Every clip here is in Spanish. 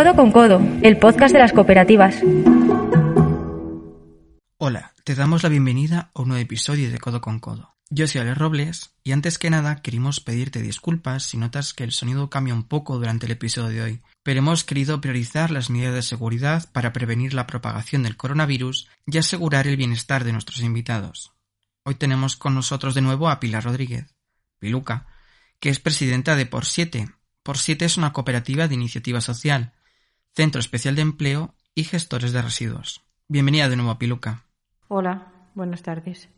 Codo con Codo, el podcast de las cooperativas. Hola, te damos la bienvenida a un nuevo episodio de Codo con Codo. Yo soy Ale Robles y antes que nada queríamos pedirte disculpas si notas que el sonido cambia un poco durante el episodio de hoy, pero hemos querido priorizar las medidas de seguridad para prevenir la propagación del coronavirus y asegurar el bienestar de nuestros invitados. Hoy tenemos con nosotros de nuevo a Pilar Rodríguez, Piluca, que es presidenta de Por 7. Por 7 es una cooperativa de iniciativa social, centro especial de empleo y gestores de residuos. Bienvenida de nuevo a Piluca. Hola, buenas tardes.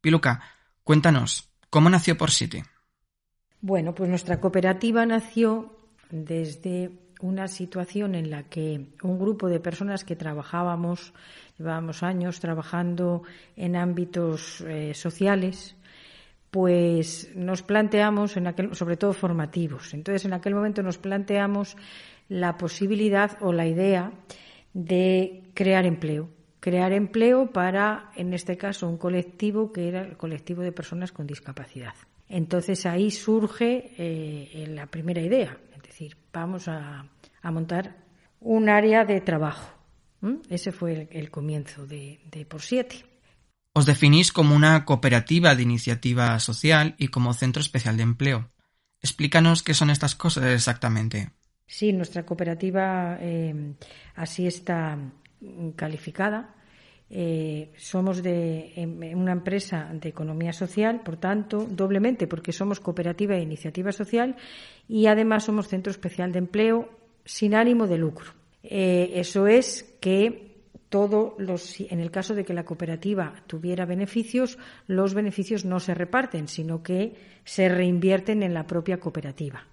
Piluca, cuéntanos, ¿cómo nació Por Siete? Bueno, pues nuestra cooperativa nació desde una situación en la que un grupo de personas que trabajábamos, llevábamos años trabajando en ámbitos eh, sociales, pues nos planteamos, en aquel, sobre todo formativos. Entonces, en aquel momento nos planteamos la posibilidad o la idea de crear empleo crear empleo para, en este caso, un colectivo que era el colectivo de personas con discapacidad. Entonces ahí surge eh, la primera idea, es decir, vamos a, montar un área de trabajo. Ese fue el, comienzo de, de Por Siete. Os definís como una cooperativa de iniciativa social y como centro especial de empleo. Explícanos qué son estas cosas exactamente. Sí, nuestra cooperativa eh, así está calificada. Eh, somos de una empresa de economía social, por tanto, doblemente porque somos cooperativa de iniciativa social y además somos centro especial de empleo sin ánimo de lucro. Eh, eso es que todos los, en el caso de que la cooperativa tuviera beneficios, los beneficios no se reparten, sino que se reinvierten en la propia cooperativa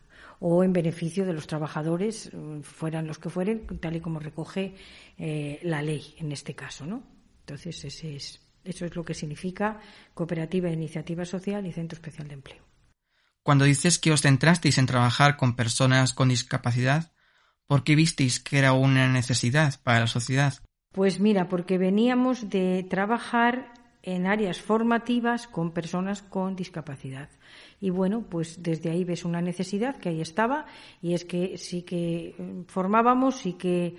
o en beneficio de los trabajadores, mm, fueran los que fueren, tal y como recoge eh, la ley en este caso, ¿no? Entonces, ese es, eso es lo que significa cooperativa de iniciativa social y centro especial de empleo. Cuando dices que os centrasteis en trabajar con personas con discapacidad, ¿por qué visteis que era una necesidad para la sociedad? Pues mira, porque veníamos de trabajar en áreas formativas con personas con discapacidad. Y bueno, pues desde ahí ves una necesidad que ahí estaba y es que sí que eh, formábamos, sí que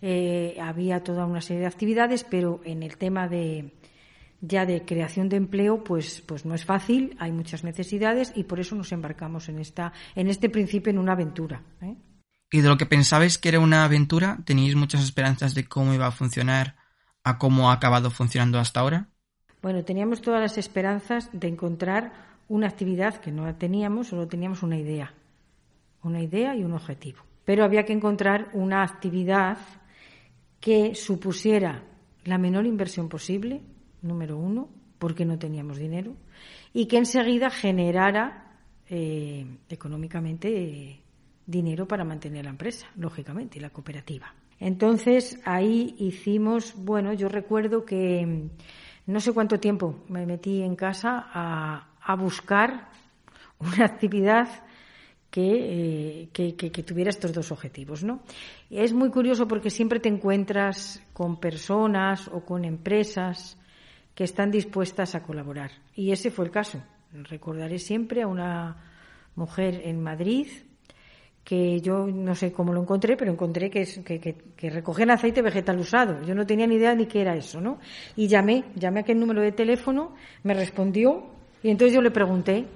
eh, había toda una serie de actividades, pero en el tema de ya de creación de empleo, pues, pues no es fácil, hay muchas necesidades y por eso nos embarcamos en esta, en este principio en una aventura. ¿eh? ¿Y de lo que pensabais que era una aventura, teníais muchas esperanzas de cómo iba a funcionar a cómo ha acabado funcionando hasta ahora? Bueno, teníamos todas las esperanzas de encontrar una actividad que no la teníamos, solo teníamos una idea, una idea y un objetivo. Pero había que encontrar una actividad que supusiera la menor inversión posible, número uno, porque no teníamos dinero, y que enseguida generara eh, económicamente dinero para mantener la empresa, lógicamente, y la cooperativa. Entonces ahí hicimos, bueno, yo recuerdo que no sé cuánto tiempo me metí en casa a, buscar una actividad eh, que, que, tuviera estos dos objetivos. ¿no? Es muy curioso porque siempre te encuentras con personas o con empresas que están dispuestas a colaborar. Y ese fue el caso. Recordaré siempre a una mujer en Madrid que yo no sé cómo lo encontré, pero encontré que, que, recogían aceite vegetal usado. Yo no tenía ni idea ni qué era eso, ¿no? Y llamé, llamé a aquel número de teléfono, me respondió y entonces yo le pregunté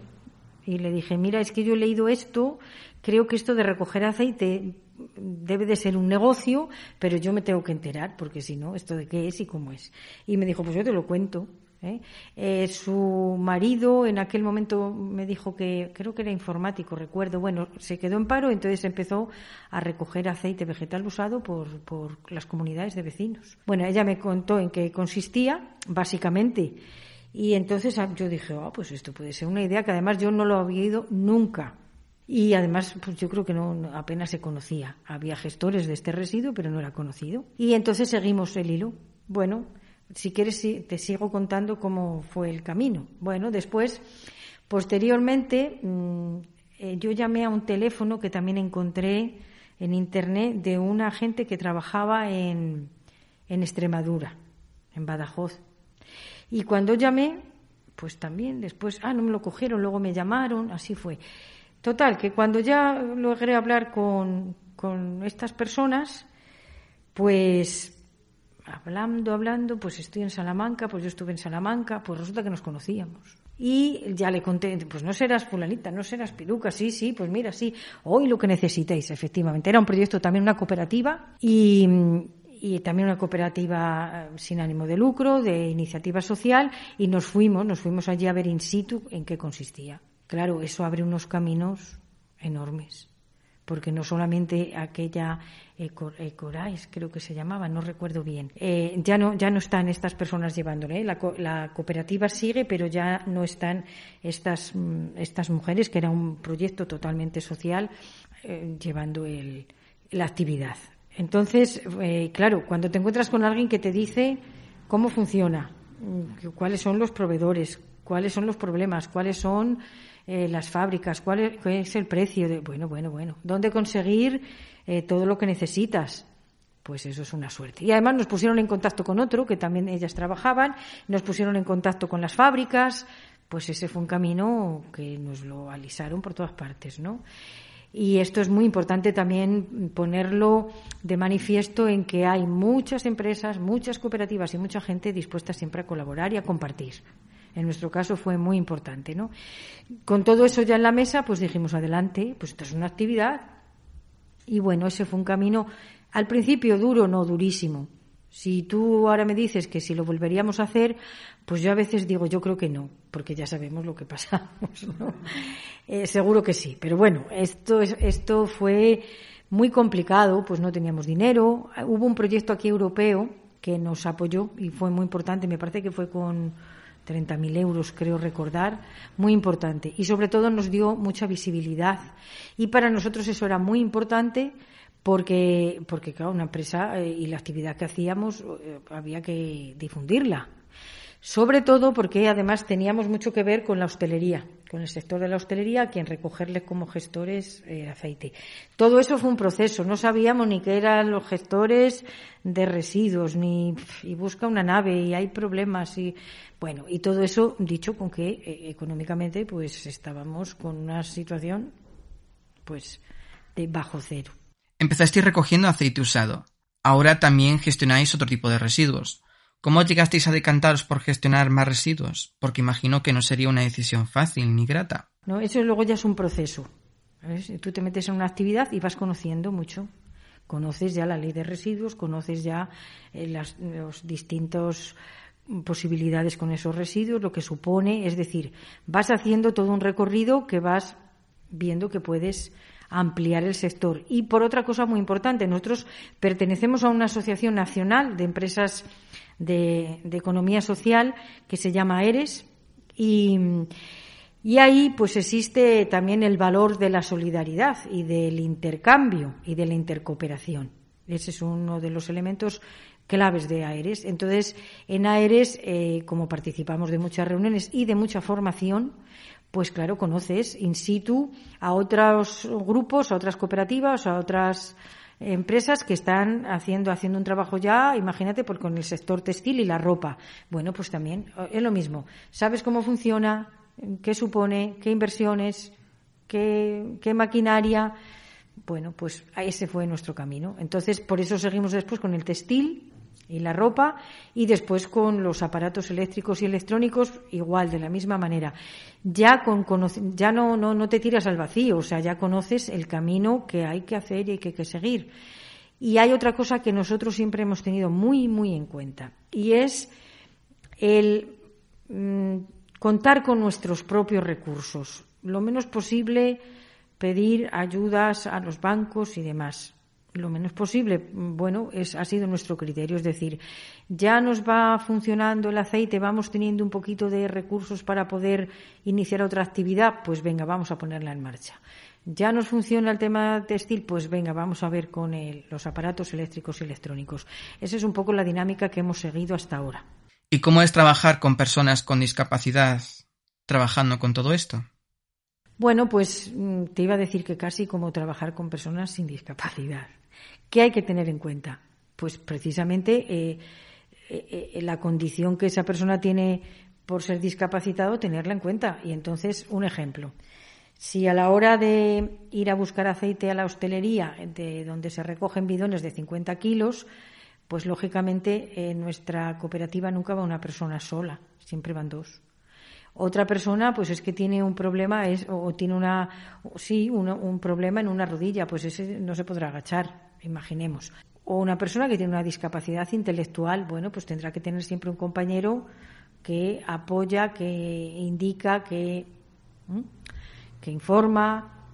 y le dije, mira, es que yo he leído esto, creo que esto de recoger aceite debe de ser un negocio, pero yo me tengo que enterar, porque si no, esto de qué es y cómo es. Y me dijo, pues yo te lo cuento. ¿Eh? Eh, su marido en aquel momento me dijo que creo que era informático, recuerdo. Bueno, se quedó en paro, entonces empezó a recoger aceite vegetal usado por, por las comunidades de vecinos. Bueno, ella me contó en qué consistía, básicamente. Y entonces ah, yo dije, oh, pues esto puede ser una idea que además yo no lo había oído nunca. Y además, pues yo creo que no apenas se conocía. Había gestores de este residuo, pero no era conocido. Y entonces seguimos el hilo. Bueno, si quieres te sigo contando cómo fue el camino. Bueno, después, posteriormente, mm, eh, yo llamé a un teléfono que también encontré en internet de una gente que trabajaba en, en Extremadura, en Badajoz. Y cuando llamé, pues también después, ah, no me lo cogieron, luego me llamaron, así fue. Total, que cuando ya logré hablar con, con estas personas, pues hablando, hablando, pues estoy en Salamanca, pues yo estuve en Salamanca, pues resulta que nos conocíamos. Y ya le conté, pues no serás fulanita, no serás piruca, sí, sí, pues mira, sí, hoy lo que necesitéis, efectivamente. Era un proyecto también, una cooperativa y, y también una cooperativa eh, sin ánimo de lucro, de iniciativa social, y nos fuimos, nos fuimos allí a ver in situ en qué consistía. Claro, eso abre unos caminos enormes porque no solamente aquella Ecorais, creo que se llamaba, no recuerdo bien, eh, ya no ya no están estas personas llevándole. ¿eh? La, cooperativa sigue, pero ya no están estas mm, estas mujeres, que era un proyecto totalmente social, eh, llevando el, la actividad. Entonces, claro, cuando te encuentras con alguien que te dice cómo funciona, mm, cuáles son los proveedores, cuáles son los problemas, cuáles son eh, las fábricas, cuál es, el precio de, bueno, bueno, bueno, dónde conseguir eh, todo lo que necesitas. Pues eso es una suerte. Y además nos pusieron en contacto con otro, que también ellas trabajaban, nos pusieron en contacto con las fábricas, pues ese fue un camino que nos lo alisaron por todas partes, ¿no? Y esto es muy importante también ponerlo de manifiesto en que hay muchas empresas, muchas cooperativas y mucha gente dispuesta siempre a colaborar y a compartir en nuestro caso fue muy importante, ¿no? Con todo eso ya en la mesa, pues dijimos adelante, pues esto es una actividad. Y bueno, ese fue un camino al principio duro, no durísimo. Si tú ahora me dices que si lo volveríamos a hacer, pues yo a veces digo, yo creo que no, porque ya sabemos lo que pasamos, ¿no? Eh, seguro que sí, pero bueno, esto, esto fue muy complicado, pues no teníamos dinero. Hubo un proyecto aquí europeo que nos apoyó y fue muy importante, me parece que fue con 30.000 euros, creo recordar, muy importante. Y sobre todo nos dio mucha visibilidad. Y para nosotros eso era muy importante porque, porque claro, una empresa eh, y la actividad que hacíamos eh, había que difundirla. Sobre todo porque además teníamos mucho que ver con la hostelería, con el sector de la hostelería, a quien recogerle como gestores eh, aceite. Todo eso fue un proceso. No sabíamos ni qué eran los gestores de residuos, ni y busca una nave y hay problemas y bueno y todo eso dicho con que eh, económicamente pues estábamos con una situación pues de bajo cero. Empezasteis recogiendo aceite usado. Ahora también gestionáis otro tipo de residuos. ¿Cómo llegasteis a decantaros por gestionar más residuos? Porque imagino que no sería una decisión fácil ni grata. No, eso luego ya es un proceso. Tú te metes en una actividad y vas conociendo mucho. Conoces ya la ley de residuos, conoces ya eh, las los distintos posibilidades con esos residuos, lo que supone, es decir, vas haciendo todo un recorrido que vas viendo que puedes ampliar el sector. Y por otra cosa muy importante, nosotros pertenecemos a una asociación nacional de empresas de, economía social que se llama ERES y, y ahí pues existe también el valor de la solidaridad y del intercambio y de la intercooperación. Ese es uno de los elementos claves de AERES. Entonces, en AERES, eh, como participamos de muchas reuniones y de mucha formación, pues claro, conoces in situ a otros grupos, a otras cooperativas, a otras empresas que están haciendo, haciendo un trabajo ya, imagínate, por con el sector textil y la ropa. Bueno, pues también eh, es lo mismo. ¿Sabes cómo funciona? ¿Qué supone? ¿Qué inversiones? ¿Qué, qué maquinaria? Bueno, pues ese fue nuestro camino. Entonces, por eso seguimos después con el textil, y la ropa y después con los aparatos eléctricos y electrónicos igual de la misma manera ya con ya no, no, no te tiras al vacío o sea ya conoces el camino que hay que hacer y que hay que seguir y hay otra cosa que nosotros siempre hemos tenido muy muy en cuenta y es el mm, contar con nuestros propios recursos. Lo menos posible pedir ayudas a los bancos y demás. Lo menos posible, bueno, es, ha sido nuestro criterio. Es decir, ya nos va funcionando el aceite, vamos teniendo un poquito de recursos para poder iniciar otra actividad, pues venga, vamos a ponerla en marcha. Ya nos funciona el tema textil, pues venga, vamos a ver con los aparatos eléctricos y electrónicos. Esa es un poco la dinámica que hemos seguido hasta ahora. ¿Y cómo es trabajar con personas con discapacidad trabajando con todo esto? Bueno, pues mm, te iba a decir que casi como trabajar con personas sin discapacidad. ¿Qué hay que tener en cuenta? Pues precisamente eh, eh, eh, la condición que esa persona tiene por ser discapacitado, tenerla en cuenta. Y entonces, un ejemplo. Si a la hora de ir a buscar aceite a la hostelería, de donde se recogen bidones de 50 kilos, pues lógicamente en nuestra cooperativa nunca va una persona sola, siempre van dos. Otra persona, pues es que tiene un problema, es, o tiene una, sí, un, problema en una rodilla, pues ese no se podrá agachar, imaginemos. O una persona que tiene una discapacidad intelectual, bueno, pues tendrá que tener siempre un compañero que apoya, que indica, que que informa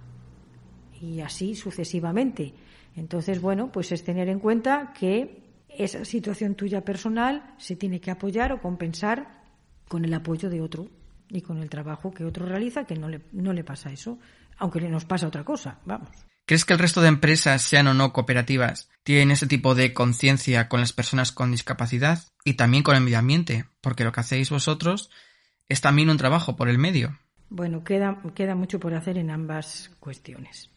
y así sucesivamente. Entonces, bueno, pues es tener en cuenta que esa situación tuya personal se tiene que apoyar o compensar con el apoyo de otro y con el trabajo que otro realiza, que no le, no le pasa eso, aunque le nos pasa otra cosa, vamos. ¿Crees que el resto de empresas, sean o no cooperativas, tienen ese tipo de conciencia con las personas con discapacidad y también con el medio ambiente? Porque lo que hacéis vosotros es también un trabajo por el medio. Bueno, queda, queda mucho por hacer en ambas cuestiones.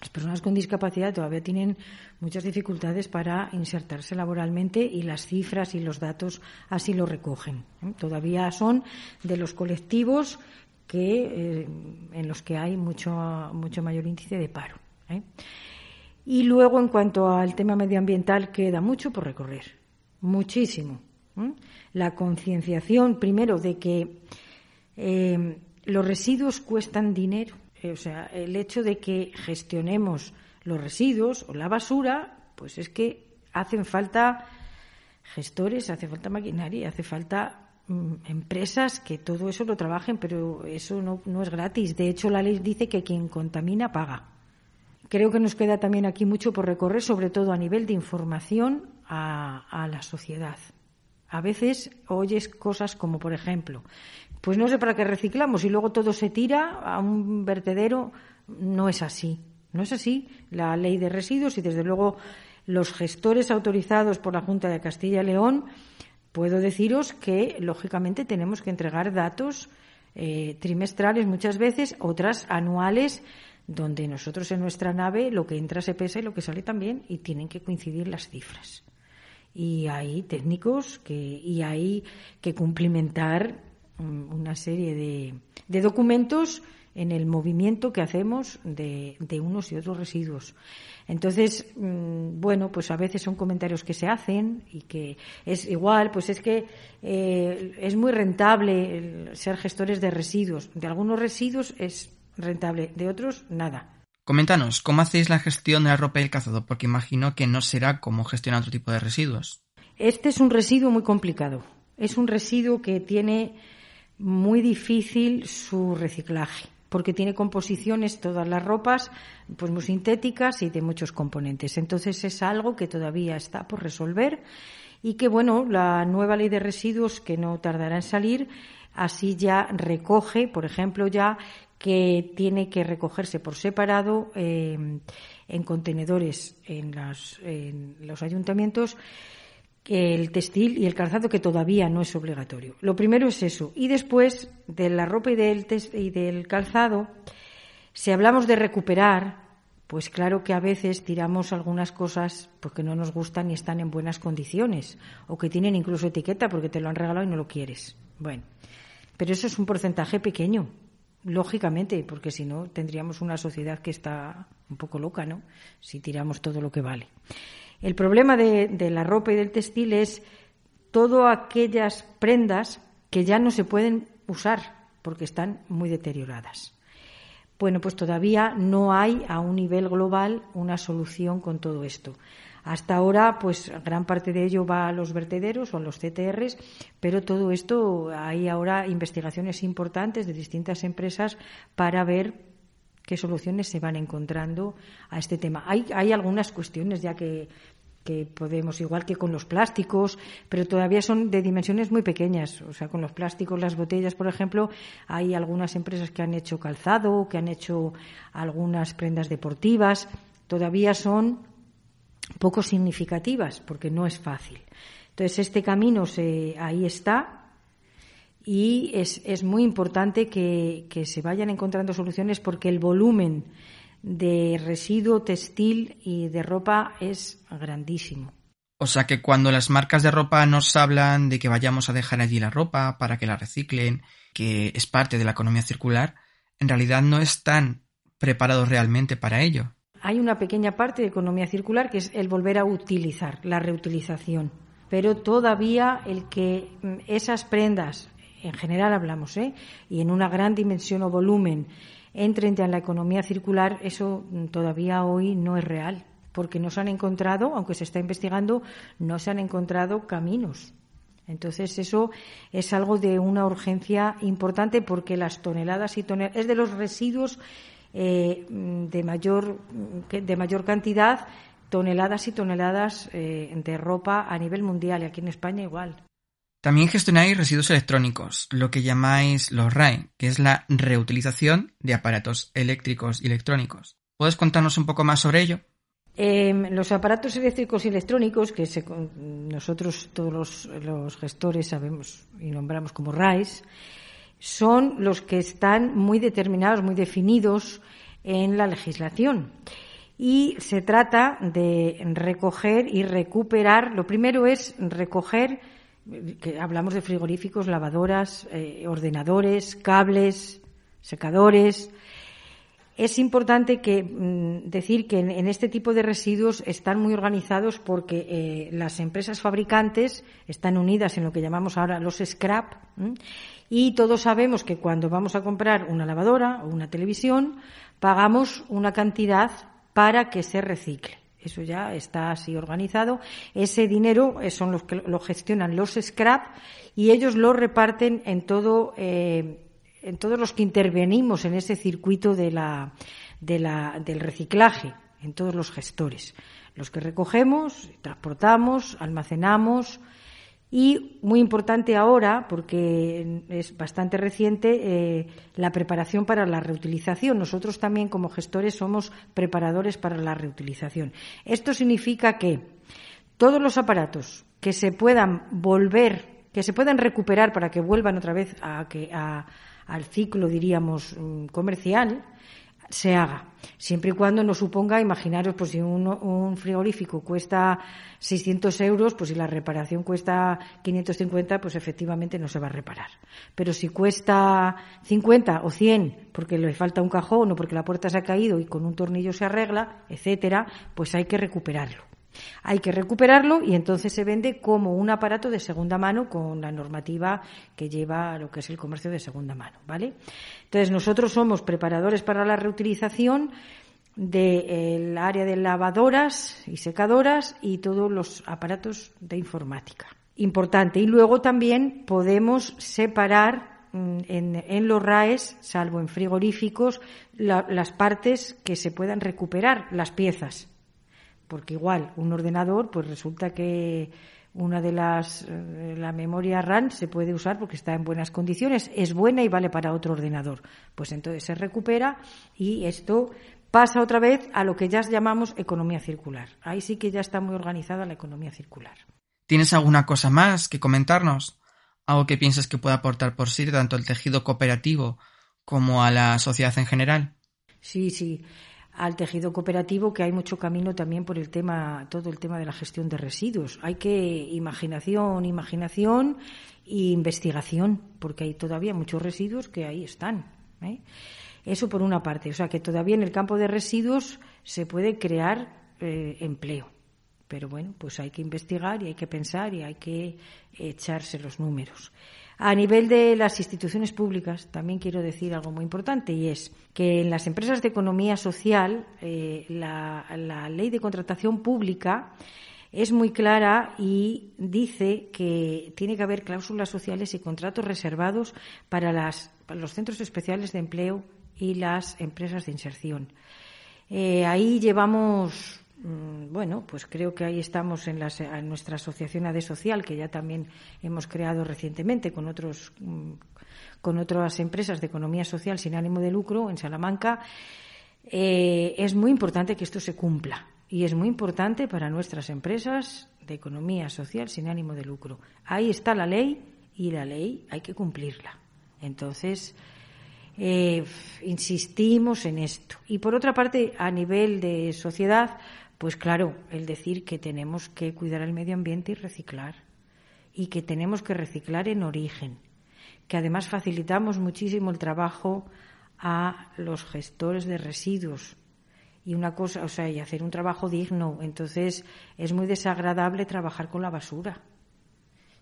Las personas con discapacidad todavía tienen muchas dificultades para insertarse laboralmente y las cifras y los datos así lo recogen. ¿eh? Todavía son de los colectivos que, eh, en los que hay mucho, mucho mayor índice de paro. ¿eh? Y luego, en cuanto al tema medioambiental, queda mucho por recorrer, muchísimo. La concienciación, primero, de que los residuos cuestan dinero. Eh, o sea, el hecho de que gestionemos los residuos o la basura, pues es que hacen falta gestores, hace falta maquinaria, hace falta mm, empresas que todo eso lo trabajen, pero eso no, no, es gratis. De hecho, la ley dice que quien contamina paga. Creo que nos queda también aquí mucho por recorrer, sobre todo a nivel de información a, a la sociedad. A veces oyes cosas como, por ejemplo, pues no sé para qué reciclamos y luego todo se tira a un vertedero. No es así. No es así. La ley de residuos y desde luego los gestores autorizados por la Junta de Castilla y León, puedo deciros que lógicamente tenemos que entregar datos eh, trimestrales muchas veces, otras anuales, donde nosotros en nuestra nave lo que entra se pesa y lo que sale también y tienen que coincidir las cifras. Y hay técnicos que, y hay que cumplimentar una serie de, documentos en el movimiento que hacemos de, unos y otros residuos. Entonces, mm, bueno, pues a veces son comentarios que se hacen y que es igual, pues es que eh, es muy rentable ser gestores de residuos. De algunos residuos es rentable, de otros nada. Coméntanos, ¿cómo hacéis la gestión de la ropa y el calzado? Porque imagino que no será como gestionar otro tipo de residuos. Este es un residuo muy complicado. Es un residuo que tiene muy difícil su reciclaje porque tiene composiciones todas las ropas pues muy sintéticas y de muchos componentes. Entonces es algo que todavía está por resolver y que bueno, la nueva ley de residuos que no tardará en salir así ya recoge, por ejemplo, ya que tiene que recogerse por separado eh, en contenedores en, en los ayuntamientos el textil y el calzado que todavía no es obligatorio. Lo primero es eso. Y después de la ropa y del, y del calzado, si hablamos de recuperar, pues claro que a veces tiramos algunas cosas porque no nos gustan y están en buenas condiciones o que tienen incluso etiqueta porque te lo han regalado y no lo quieres. Bueno, pero eso es un porcentaje pequeño, lógicamente, porque si no tendríamos una sociedad que está un poco loca, ¿no? Si tiramos todo lo que vale. El problema de, la ropa y del textil es todas aquellas prendas que ya no se pueden usar porque están muy deterioradas. Bueno, pues todavía no hay a un nivel global una solución con todo esto. Hasta ahora, pues gran parte de ello va a los vertederos o a los CTRs, pero todo esto hay ahora investigaciones importantes de distintas empresas para ver qué soluciones se van encontrando a este tema. Hay, hay algunas cuestiones ya que que podemos, igual que con los plásticos, pero todavía son de dimensiones muy pequeñas. O sea, con los plásticos, las botellas, por ejemplo, hay algunas empresas que han hecho calzado, que han hecho algunas prendas deportivas. Todavía son poco significativas, porque no es fácil. Entonces, este camino se, ahí está y es, es muy importante que, que se vayan encontrando soluciones porque el volumen de residuo textil y de ropa es grandísimo. O sea que cuando las marcas de ropa nos hablan de que vayamos a dejar allí la ropa para que la reciclen, que es parte de la economía circular, en realidad no están preparados realmente para ello. Hay una pequeña parte de economía circular que es el volver a utilizar, la reutilización. Pero todavía el que mm, esas prendas, en general hablamos, ¿eh? y en una gran dimensión o volumen, entren en la economía circular, eso todavía hoy no es real, porque no se han encontrado, aunque se está investigando, no se han encontrado caminos. Entonces, eso es algo de una urgencia importante porque las toneladas y toneladas, es de los residuos eh, de, mayor, de mayor cantidad, toneladas y toneladas eh, de ropa a nivel mundial y aquí en España igual. También gestionáis residuos electrónicos, lo que llamáis los RAE, que es la reutilización de aparatos eléctricos y electrónicos. ¿Puedes contarnos un poco más sobre ello? Em, los aparatos eléctricos y electrónicos, que nosotros todos los, gestores sabemos y nombramos como RAEs, son los que están muy determinados, muy definidos en la legislación. Y se trata de recoger y recuperar. Lo primero es recoger hablamos de frigoríficos, lavadoras, eh, ordenadores, cables, secadores. Es importante mm, decir que en, este tipo de residuos están muy organizados porque eh, las empresas fabricantes están unidas en lo que llamamos ahora los scrap y todos sabemos que cuando vamos a comprar una lavadora o una televisión pagamos una cantidad para que se recicle. Eso ya está así organizado. Ese dinero eh, son los que lo gestionan los scrap y ellos lo reparten en todo, eh, en todos los que intervenimos en ese circuito de la, de la, del reciclaje, en todos los gestores. Los que recogemos, transportamos, almacenamos, y muy importante ahora, porque es bastante reciente, eh, la preparación para la reutilización. Nosotros también como gestores somos preparadores para la reutilización. Esto significa que todos los aparatos que se puedan volver, que se puedan recuperar para que vuelvan otra vez a, que, al ciclo, diríamos, mm, comercial, se haga. Siempre y cuando no suponga, imaginaros, pues si un, frigorífico cuesta 600 euros, pues si la reparación cuesta 550, pues efectivamente no se va a reparar. Pero si cuesta 50 o 100 porque le falta un cajón o porque la puerta se ha caído y con un tornillo se arregla, etcétera, pues hay que recuperarlo. Hay que recuperarlo y entonces se vende como un aparato de segunda mano con la normativa que lleva lo que es el comercio de segunda mano, ¿vale? Entonces nosotros somos preparadores para la reutilización del área de lavadoras y secadoras y todos los aparatos de informática. Importante. Y luego también podemos separar mm, en, los RAES, salvo en frigoríficos, las partes que se puedan recuperar, las piezas porque igual un ordenador, pues resulta que una de las, eh, la memoria RAM se puede usar porque está en buenas condiciones, es buena y vale para otro ordenador. Pues entonces se recupera y esto pasa otra vez a lo que ya llamamos economía circular. Ahí sí que ya está muy organizada la economía circular. ¿Tienes alguna cosa más que comentarnos? ¿Algo que piensas que pueda aportar por sí tanto al tejido cooperativo como a la sociedad en general? Sí, sí al tejido cooperativo que hay mucho camino también por el tema todo el tema de la gestión de residuos. Hay que imaginación imaginación e investigación porque hay todavía muchos residuos que ahí están ¿eh? eso por una parte. O sea que todavía en el campo de residuos se puede crear eh, empleo. Pero bueno pues hay que investigar y hay que pensar y hay que echarse los números A nivel de las instituciones públicas, también quiero decir algo muy importante y es que en las empresas de economía social, eh, la, ley de contratación pública es muy clara y dice que tiene que haber cláusulas sociales y contratos reservados para, los centros especiales de empleo y las empresas de inserción. Eh, ahí llevamos, bueno, pues creo que ahí estamos en, nuestra asociación ADE Social, que ya también hemos creado recientemente con otros mm, con otras empresas de economía social sin ánimo de lucro en Salamanca. Eh, es muy importante que esto se cumpla y es muy importante para nuestras empresas de economía social sin ánimo de lucro. Ahí está la ley y la ley hay que cumplirla. Entonces, eh, insistimos en esto. Y por otra parte, a nivel de sociedad, pues claro, el decir que tenemos que cuidar el medio ambiente y reciclar. Y que tenemos que reciclar en origen. Que además facilitamos muchísimo el trabajo a los gestores de residuos. Y una cosa, o sea, y hacer un trabajo digno. Entonces, es muy desagradable trabajar con la basura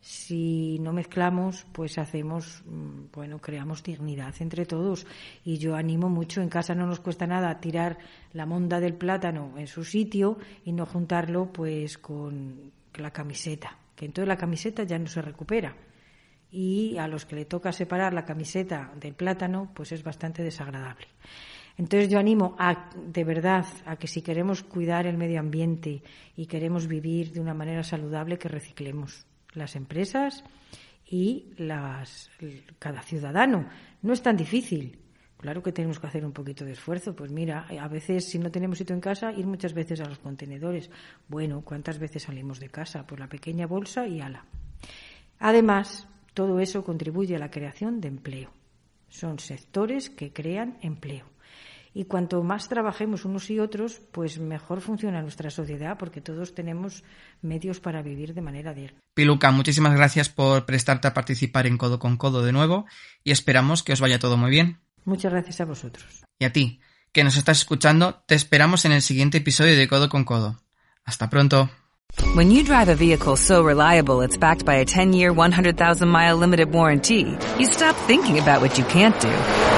si no mezclamos, pues hacemos, mm, bueno, creamos dignidad entre todos. Y yo animo mucho, en casa no nos cuesta nada tirar la monda del plátano en su sitio y no juntarlo pues con la camiseta, que entonces la camiseta ya no se recupera. Y a los que le toca separar la camiseta del plátano, pues es bastante desagradable. Entonces yo animo a, de verdad, a que si queremos cuidar el medio ambiente y queremos vivir de una manera saludable, que reciclemos las empresas y las, cada ciudadano. No es tan difícil. Claro que tenemos que hacer un poquito de esfuerzo. Pues mira, a veces si no tenemos sitio en casa, ir muchas veces a los contenedores. Bueno, ¿cuántas veces salimos de casa? Pues la pequeña bolsa y ala. Además, todo eso contribuye a la creación de empleo. Son sectores que crean empleo. Y cuanto más trabajemos unos y otros, pues mejor funciona nuestra sociedad porque todos tenemos medios para vivir de manera digna. Piluca, muchísimas gracias por prestarte a participar en Codo con Codo de nuevo y esperamos que os vaya todo muy bien. Muchas gracias a vosotros. Y a ti, que nos estás escuchando, te esperamos en el siguiente episodio de Codo con Codo. Hasta pronto. When you drive a vehicle so reliable it's backed by a 10-year, 100,000-mile limited warranty, you stop thinking about what you can't do